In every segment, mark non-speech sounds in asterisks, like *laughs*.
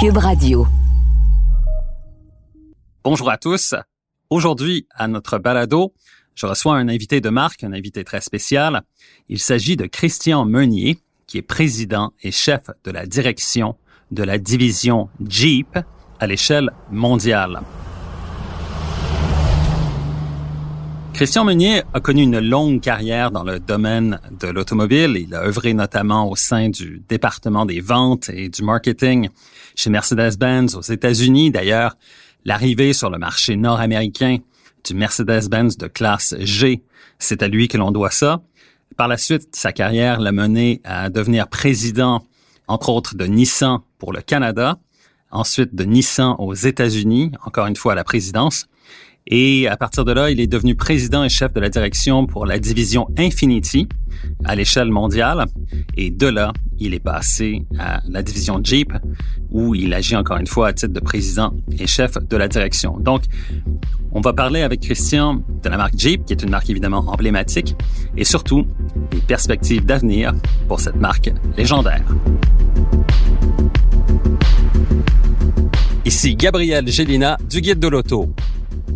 Cube Radio. Bonjour à tous. Aujourd'hui, à notre balado, je reçois un invité de marque, un invité très spécial. Il s'agit de Christian Meunier, qui est président et chef de la direction de la division Jeep à l'échelle mondiale. Christian Meunier a connu une longue carrière dans le domaine de l'automobile. Il a œuvré notamment au sein du département des ventes et du marketing chez Mercedes-Benz aux États-Unis. D'ailleurs, l'arrivée sur le marché nord-américain du Mercedes-Benz de classe G, c'est à lui que l'on doit ça. Par la suite, sa carrière l'a mené à devenir président, entre autres, de Nissan pour le Canada, ensuite de Nissan aux États-Unis, encore une fois à la présidence, et à partir de là, il est devenu président et chef de la direction pour la division Infinity à l'échelle mondiale. Et de là, il est passé à la division Jeep, où il agit encore une fois à titre de président et chef de la direction. Donc, on va parler avec Christian de la marque Jeep, qui est une marque évidemment emblématique, et surtout des perspectives d'avenir pour cette marque légendaire. Ici Gabriel Gélina du Guide de l'Auto.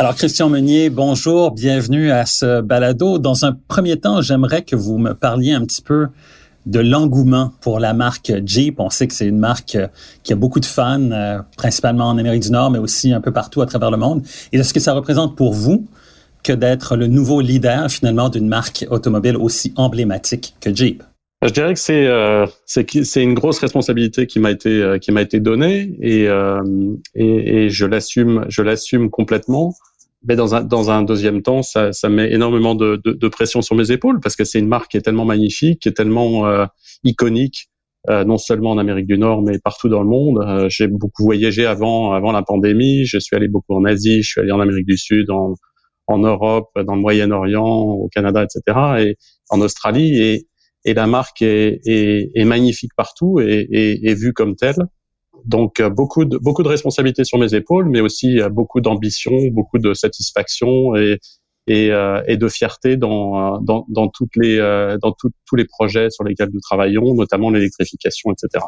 Alors, Christian Meunier, bonjour, bienvenue à ce balado. Dans un premier temps, j'aimerais que vous me parliez un petit peu de l'engouement pour la marque Jeep. On sait que c'est une marque qui a beaucoup de fans, euh, principalement en Amérique du Nord, mais aussi un peu partout à travers le monde. Et de ce que ça représente pour vous que d'être le nouveau leader finalement d'une marque automobile aussi emblématique que Jeep? Je dirais que c'est euh, c'est une grosse responsabilité qui m'a été euh, qui m'a été donnée et, euh, et, et je l'assume je l'assume complètement mais dans un, dans un deuxième temps, ça, ça met énormément de, de, de, pression sur mes épaules parce que c'est une marque qui est tellement magnifique, qui est tellement euh, iconique, euh, non seulement en Amérique du Nord, mais partout dans le monde. Euh, j'ai beaucoup voyagé avant, avant la pandémie. Je suis allé beaucoup en Asie, je suis allé en Amérique du Sud, en, en Europe, dans le Moyen-Orient, au Canada, etc., et en Australie. Et, et la marque est, est, est magnifique partout et, et, vue comme telle. Donc euh, beaucoup de beaucoup de responsabilités sur mes épaules, mais aussi euh, beaucoup d'ambition, beaucoup de satisfaction et et, euh, et de fierté dans, dans, dans toutes les dans tous les projets sur lesquels nous travaillons, notamment l'électrification, etc.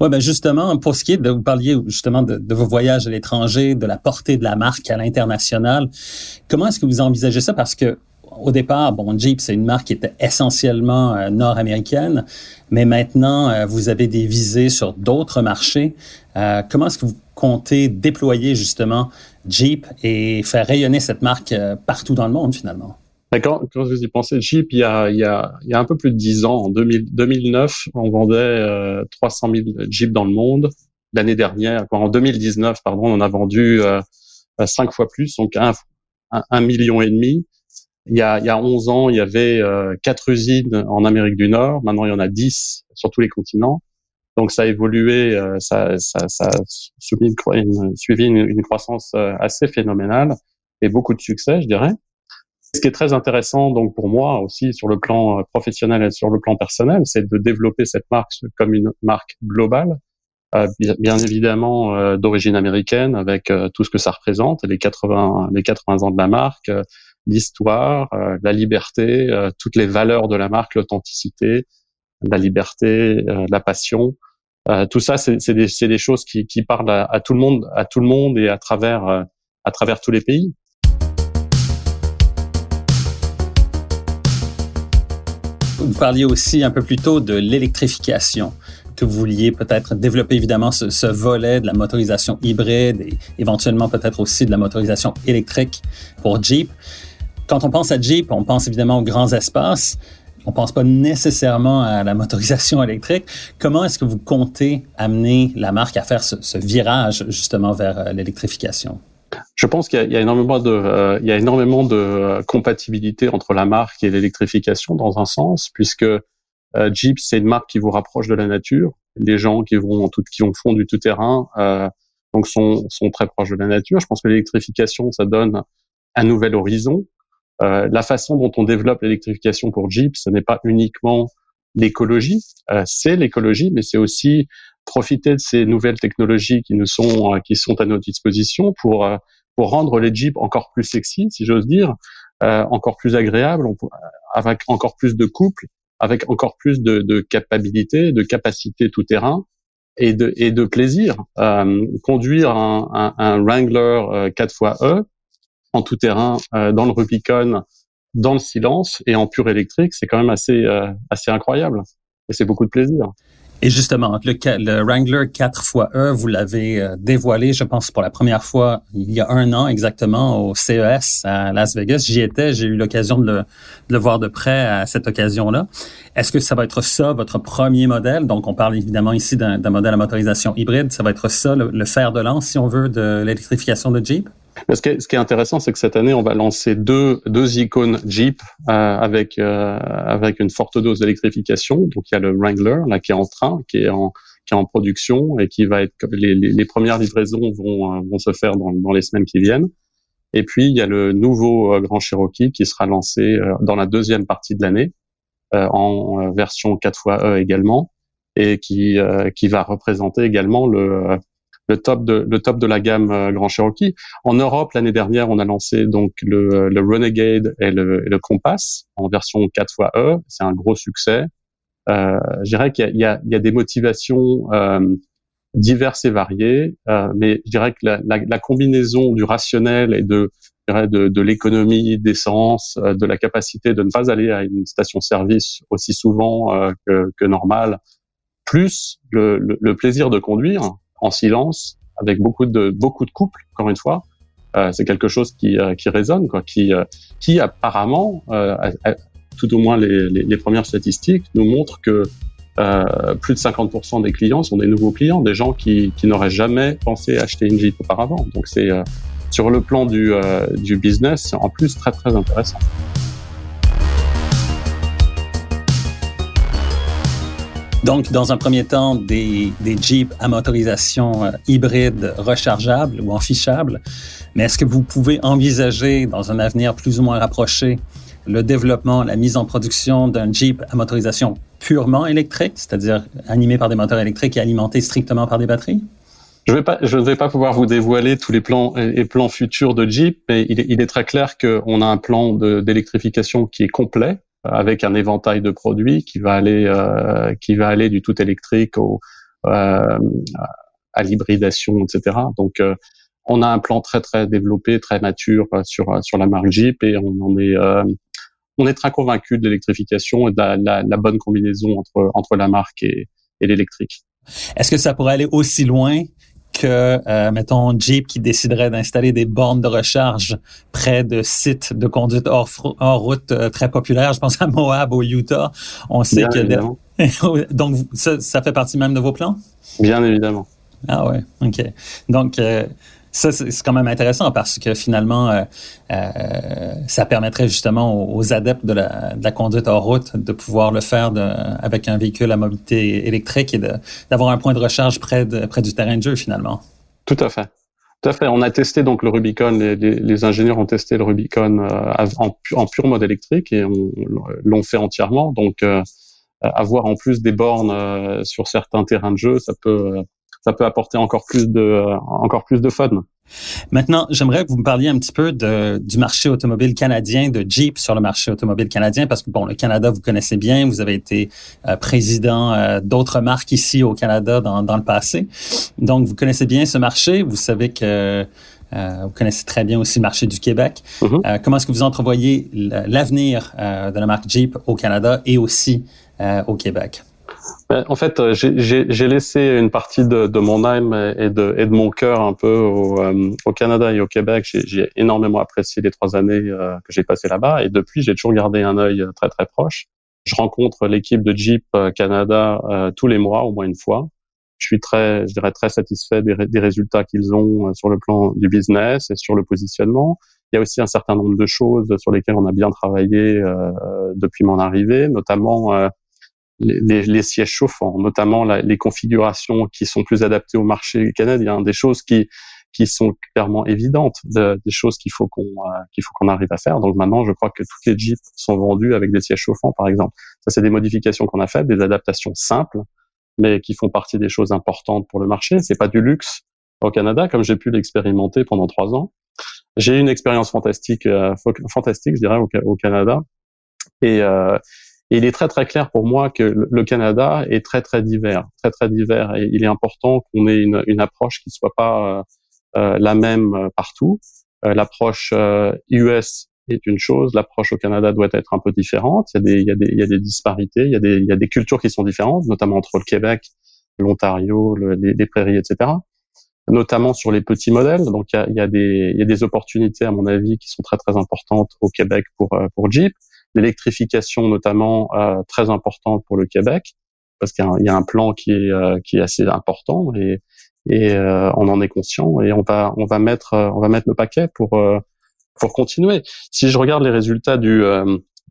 Ouais, ben justement, pour ce qui est de vous parliez justement de, de vos voyages à l'étranger, de la portée de la marque à l'international, comment est-ce que vous envisagez ça? Parce que au départ, bon, Jeep, c'est une marque qui était essentiellement euh, nord-américaine, mais maintenant, euh, vous avez des visées sur d'autres marchés. Euh, comment est-ce que vous comptez déployer justement Jeep et faire rayonner cette marque partout dans le monde finalement? Quand, quand vous y pensez, Jeep, il y, a, un peu plus de dix ans, en 2000, 2009, on vendait 300 000 Jeeps dans le monde. L'année dernière, en 2019, pardon, on en a vendu cinq fois plus, donc un, un million et demi. Il y a, il y a 11 ans, il y avait euh, quatre usines en Amérique du Nord. Maintenant, il y en a 10 sur tous les continents. Donc, ça a évolué, euh, ça, ça, ça a suivi une, croissance euh, assez phénoménale et beaucoup de succès, je dirais. Ce qui est très intéressant, donc pour moi aussi sur le plan professionnel et sur le plan personnel, c'est de développer cette marque comme une marque globale, bien évidemment d'origine américaine, avec tout ce que ça représente, les 80 les 80 ans de la marque, l'histoire, euh, la liberté, euh, toutes les valeurs de la marque, l'authenticité, la liberté, euh, la passion. tout ça, c'est des, choses qui, parlent à, à, tout le monde, à tout le monde et à travers, à travers tous les pays. Vous parliez aussi un peu plus tôt de l'électrification que vous vouliez peut-être développer évidemment ce, ce, volet de la motorisation hybride et éventuellement peut-être aussi de la motorisation électrique pour Jeep. Quand on pense à Jeep, on pense évidemment aux grands espaces. On pense pas nécessairement à la motorisation *laughs* électrique. Comment est-ce que vous comptez amener la marque à faire ce, virage justement vers euh, l'électrification? Je pense qu'il y, a énormément de, euh, euh, compatibilité entre la marque et l'électrification dans un sens, puisque Jeep c'est une marque qui vous rapproche de la nature. Les gens qui vont tout, qui font du tout terrain, donc sont, sont très proches de la nature. Je pense que l'électrification ça donne un nouvel horizon la façon dont on développe l'électrification pour Jeep, ce n'est pas uniquement l'écologie, c'est l'écologie, mais c'est aussi profiter de ces nouvelles technologies qui nous sont qui sont à notre disposition pour pour rendre les Jeeps encore plus sexy, si j'ose dire, encore plus agréables, avec encore plus de couple, avec encore plus de, de capacité, de capacité tout terrain et de, et de plaisir. Euh, conduire un, un, un Wrangler 4xe euh, en tout terrain euh, dans le Rubicon, dans le silence et en pur électrique, c'est quand même assez, euh, assez incroyable. Et c'est beaucoup de plaisir. Et justement, le, le Wrangler 4xe, vous l'avez euh, dévoilé, je pense, pour la première fois il y a un an exactement au CES à Las Vegas. J'y étais, j'ai eu l'occasion de le, voir de près à cette occasion-là. Est-ce que ça va être ça, votre premier modèle? Donc, on parle évidemment ici d'un modèle à motorisation hybride. Ça va être ça, le fer de lance, si on veut, de l'électrification de Jeep? Ce, qui est, ce qui est intéressant, c'est que cette année, on va lancer deux, deux icônes Jeep euh, avec euh, avec une forte dose d'électrification. Donc il y a le Wrangler là qui est en train, qui est en qui est en production et qui va être les, les, les premières livraisons vont euh, vont se faire dans, dans les semaines qui viennent. Et puis il y a le nouveau euh, Grand Cherokee qui sera lancé euh, dans la deuxième partie de l'année en version 4xe également et qui qui va représenter également le le top de le top de la gamme euh, Grand Cherokee. En Europe, l'année dernière, on a lancé donc le, le Renegade et le, le, Compass en version 4 fois E. C'est un gros succès. Euh, je dirais qu'il y, y, y a, des motivations euh, diverses et variées, euh, mais je dirais que la, la, la, combinaison du rationnel et de de, de l'économie d'essence, euh, de la capacité de ne pas aller à une station-service aussi souvent euh, que, que normal, plus le, le, plaisir de conduire, en silence, avec beaucoup de beaucoup de couples. Encore une fois, euh, c'est quelque chose qui euh, qui résonne, quoi, qui euh, qui apparemment, euh, tout au moins les, les, premières statistiques nous montrent que plus de 50% des clients sont des nouveaux clients, des gens qui qui n'auraient jamais pensé acheter une Jeep auparavant. Donc c'est sur le plan du du business, en plus très très intéressant. Donc, dans un premier temps, des, des Jeeps à motorisation euh, hybride rechargeable ou enfichable. Mais est-ce que vous pouvez envisager, dans un avenir plus ou moins rapproché, le développement, la mise en production d'un Jeep à motorisation purement électrique, c'est-à-dire animé par des moteurs électriques et alimenté strictement par des batteries? Je ne vais pas pouvoir vous dévoiler tous les plans et plans futurs de Jeep, mais il est très clair qu'on a un plan d'électrification qui est complet, avec un éventail de produits qui va aller euh, qui va aller du tout électrique au euh, à l'hybridation, etc. Donc euh, on a un plan très très développé, très mature sur sur la marque Jeep et on en est on est très convaincu de l'électrification et de la, la, la, bonne combinaison entre entre la marque et, et l'électrique. Est-ce que ça pourrait aller aussi loin que, euh, mettons, Jeep qui déciderait d'installer des bornes de recharge près de sites de conduite hors, hors route euh, très populaires. Je pense à Moab au Utah. On sait que... *laughs* Donc, ça, ça fait partie même de vos plans? Bien évidemment. Ah ouais, OK. Donc, euh, ça, c'est quand même intéressant parce que finalement, euh, euh, ça permettrait justement aux, adeptes de la, conduite hors route de pouvoir le faire avec un véhicule à mobilité électrique et d'avoir un point de recharge près, du terrain de jeu finalement. Tout à fait. Tout à fait. On a testé donc le Rubicon. Les, ingénieurs ont testé le Rubicon euh, en, pur mode électrique et l'ont fait entièrement. Donc, avoir en plus des bornes sur certains terrains de jeu, ça peut ça peut apporter encore plus de euh, encore plus de fun. Maintenant, j'aimerais que vous me parliez un petit peu de, du marché automobile canadien, de Jeep sur le marché automobile canadien, parce que bon, le Canada, vous connaissez bien, vous avez été euh, président euh, d'autres marques ici au Canada dans, dans, le passé. Donc, vous connaissez bien ce marché, vous savez que euh, vous connaissez très bien aussi le marché du Québec. Mm-hmm. comment est-ce que vous entrevoyez l'avenir de la marque Jeep au Canada et aussi au Québec? Ben, en fait, euh, j'ai laissé une partie de, de, mon âme et de, et de mon cœur un peu au, euh, au Canada et au Québec. J'ai énormément apprécié les trois années euh, que j'ai passées là-bas et depuis, j'ai toujours gardé un œil très très proche. Je rencontre l'équipe de Jeep Canada tous les mois, au moins une fois. Je suis très, je dirais très satisfait des, des résultats qu'ils ont sur le plan du business et sur le positionnement. Il y a aussi un certain nombre de choses sur lesquelles on a bien travaillé depuis mon arrivée, notamment les, les, sièges chauffants, notamment la, les configurations qui sont plus adaptées au marché canadien, des choses qui qui sont clairement évidentes, des choses qu'il faut qu'on qu'il faut qu'on arrive à faire. Donc maintenant, je crois que toutes les Jeeps sont vendues avec des sièges chauffants, par exemple. Ça, c'est des modifications qu'on a faites, des adaptations simples, mais qui font partie des choses importantes pour le marché. C'est pas du luxe au Canada, comme j'ai pu l'expérimenter pendant trois ans. J'ai eu une expérience fantastique, euh, fantastique, je dirais, au, Canada. Et, euh, il est très très clair pour moi que le Canada est très très divers, très très divers, et il est important qu'on ait une, une, approche qui soit pas euh, la même partout. L'approche US est une chose, l'approche au Canada doit être un peu différente. Il y a des, il y a des, il y a des disparités, il y a des, il y a des cultures qui sont différentes, notamment entre le Québec, l'Ontario, les, les, prairies, etc notamment sur les petits modèles. Donc il y a, y, a des, y a des opportunités à mon avis qui sont très très importantes au Québec pour euh, pour Jeep. L'électrification notamment euh, très importante pour le Québec parce qu'il y, a un plan qui est euh, qui est assez important et et on en est conscient et on va on va mettre on va mettre le paquet pour pour continuer. Si je regarde les résultats du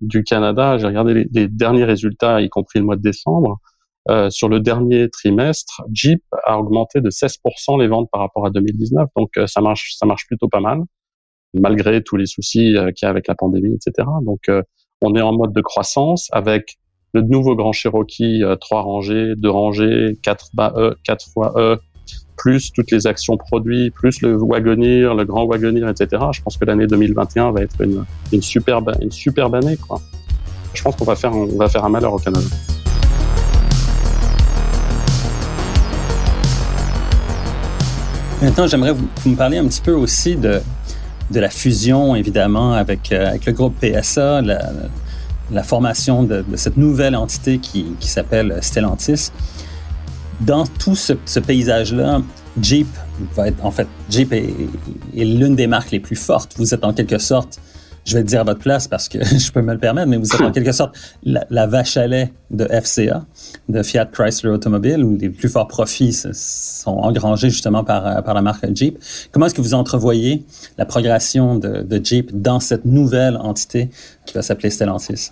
du Canada, j'ai regardé les, derniers résultats, y compris le mois de décembre. Euh, sur le dernier trimestre, Jeep a augmenté de 16% les ventes par rapport à 2019. Donc euh, ça marche, ça marche plutôt pas mal, malgré tous les soucis euh, qu'il y a avec la pandémie, etc. Donc on est en mode de croissance avec le nouveau Grand Cherokee, trois rangées, deux rangées, quatre E, quatre fois E, plus toutes les actions produits, plus le Wagoneer, le Grand Wagoneer, etc. Je pense que l'année 2021 va être une, une superbe, une superbe année, quoi. Je pense qu'on va faire, va faire un malheur au Canada. Maintenant, j'aimerais vous, vous, me parler un petit peu aussi de, de la fusion, évidemment, avec, euh, avec le groupe PSA, la, formation de, cette nouvelle entité qui, qui s'appelle Stellantis. Dans tout ce, paysage-là, Jeep va être, en fait, Jeep est l'une des marques les plus fortes. Vous êtes en quelque sorte je vais le dire à votre place parce que *laughs* je peux me le permettre, mais vous êtes en quelque sorte la, vache à lait de FCA, de Fiat Chrysler Automobile, où les plus forts profits sont engrangés justement par, par la marque Jeep. Comment est-ce que vous entrevoyez la progression de, Jeep dans cette nouvelle entité qui va s'appeler Stellantis?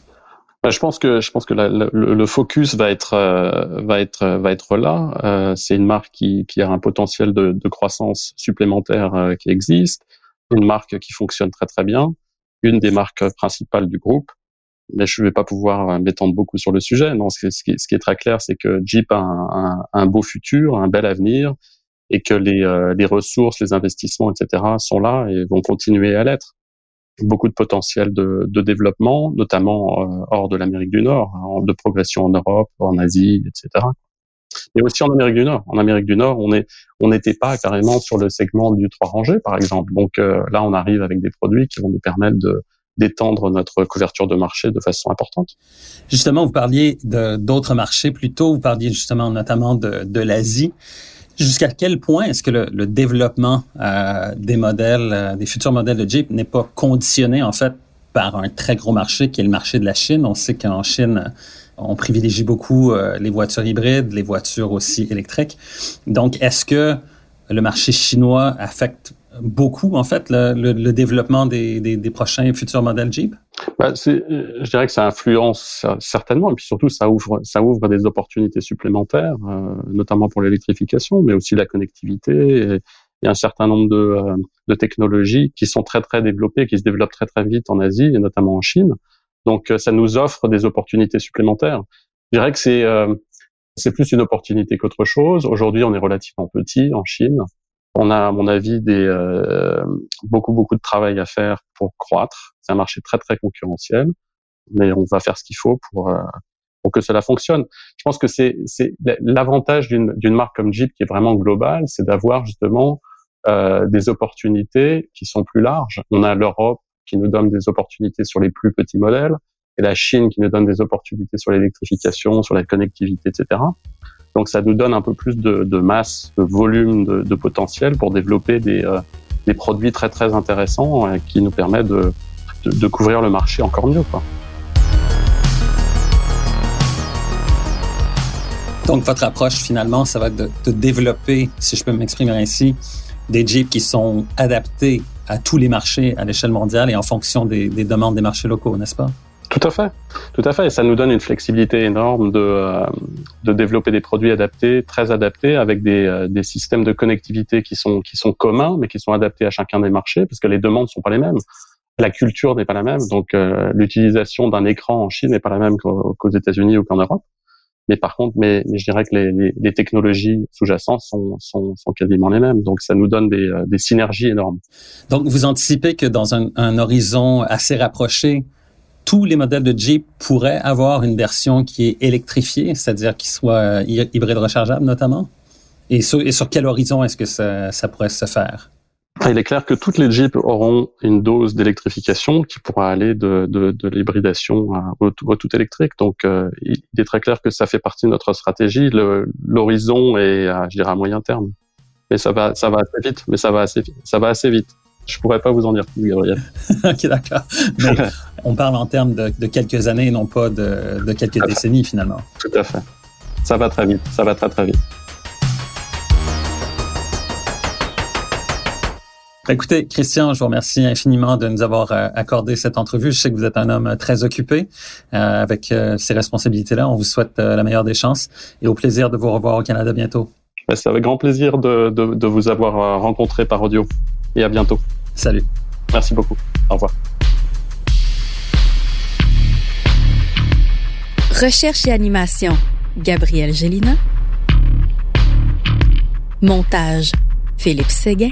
Ben, je pense que je pense que le, focus va être euh, va être va être là. Euh, c'est une marque qui, a un potentiel de, croissance supplémentaire euh, qui existe, une marque qui fonctionne très très bien une des marques principales du groupe. Mais je ne vais pas pouvoir euh, m'étendre beaucoup sur le sujet. Non, ce qui, est, très clair, c'est que Jeep a un, beau futur, un bel avenir, et que les, euh, ressources, les investissements, etc., sont là et vont continuer à l'être. Beaucoup de potentiel de, développement, notamment euh, hors de l'Amérique du Nord, de progression en Europe, en Asie, etc et aussi en Amérique du Nord. En Amérique du Nord, on n'était pas carrément sur le segment du trois rangées, par exemple. Donc euh, là, on arrive avec des produits qui vont nous permettre d'étendre notre couverture de marché de façon importante. Justement, vous parliez d'autres marchés plus tôt, vous parliez justement notamment de, l'Asie. Jusqu'à quel point est-ce que le, le développement euh, des modèles, euh, des futurs modèles de Jeep n'est pas conditionné en fait par un très gros marché qui est le marché de la Chine? On sait qu'en Chine, on privilégie beaucoup euh, les voitures hybrides, les voitures aussi électriques. Donc, est-ce que le marché chinois affecte beaucoup, en fait, le, développement des, des, prochains futurs modèles Jeep? Bah, je dirais que ça influence certainement, et puis surtout, ça ouvre, ça ouvre des opportunités supplémentaires, euh, notamment pour l'électrification, mais aussi la connectivité. il y a un certain nombre de, de technologies qui sont très, très développées, qui se développent très, très vite en Asie, et notamment en Chine. Donc euh, ça nous offre des opportunités supplémentaires. Je dirais que c'est euh, c'est plus une opportunité qu'autre chose. Aujourd'hui, on est relativement petit en Chine. On a, à mon avis, des euh, beaucoup beaucoup de travail à faire pour croître. C'est un marché très très concurrentiel, mais on va faire ce qu'il faut pour pour que cela fonctionne. Je pense que c'est c'est l'avantage d'une d'une marque comme Jeep qui est vraiment globale, c'est d'avoir justement euh, des opportunités qui sont plus larges. On a l'Europe qui nous donne des opportunités sur les plus petits modèles, et la Chine qui nous donne des opportunités sur l'électrification, sur la connectivité, etc. Donc ça nous donne un peu plus de, masse, de volume, de, potentiel pour développer des, euh, des, produits très très intéressants euh, qui nous permettent de, de, couvrir le marché encore mieux. Donc votre approche finalement, ça va être de développer, si je peux m'exprimer ainsi, des Jeeps qui sont adaptés à tous les marchés à l'échelle mondiale et en fonction des, des demandes des marchés locaux, n'est-ce pas? Tout à fait, tout à fait. Et ça nous donne une flexibilité énorme de, euh, de développer des produits adaptés, très adaptés, avec des, euh, des systèmes de connectivité qui sont, qui sont communs, mais qui sont adaptés à chacun des marchés, parce que les demandes sont pas les mêmes. La culture n'est pas la même, donc euh, l'utilisation d'un écran en Chine n'est pas la même qu'aux États-Unis ou qu'en Europe. Mais par contre, mais, je dirais que les, technologies sous-jacentes sont, sont, quasiment les mêmes. Donc, ça nous donne des, des synergies énormes. Donc, vous anticipez que dans un, un horizon assez rapproché, tous les modèles de Jeep pourraient avoir une version qui est électrifiée, c'est-à-dire qui soit euh, hybride rechargeable notamment? Et sur, et sur quel horizon est-ce que ça, ça, pourrait se faire? Il est clair que toutes les Jeeps auront une dose d'électrification qui pourra aller de, de, de l'hybridation au, au, tout électrique. Donc, euh, il est très clair que ça fait partie de notre stratégie. L'horizon est, à, je dirais, à moyen terme. Mais ça va, ça va assez vite. Mais ça va assez, ça va assez vite. Je pourrais pas vous en dire plus, Gabriel. *laughs* ok, d'accord. Mais on parle en termes de, de, quelques années, non pas de, de quelques décennies, finalement. Tout à fait. Ça va très vite. Ça va très, très vite. Écoutez, Christian, je vous remercie infiniment de nous avoir euh, accordé cette entrevue. Je sais que vous êtes un homme très occupé euh, avec euh, ces responsabilités-là. On vous souhaite euh, la meilleure des chances et au plaisir de vous revoir au Canada bientôt. Ben, C'est avec grand plaisir de, de, de vous avoir euh, rencontré par audio et à bientôt. Salut. Merci beaucoup. Au revoir. Recherche et animation, Gabriel Gélina. Montage, Philippe Séguin.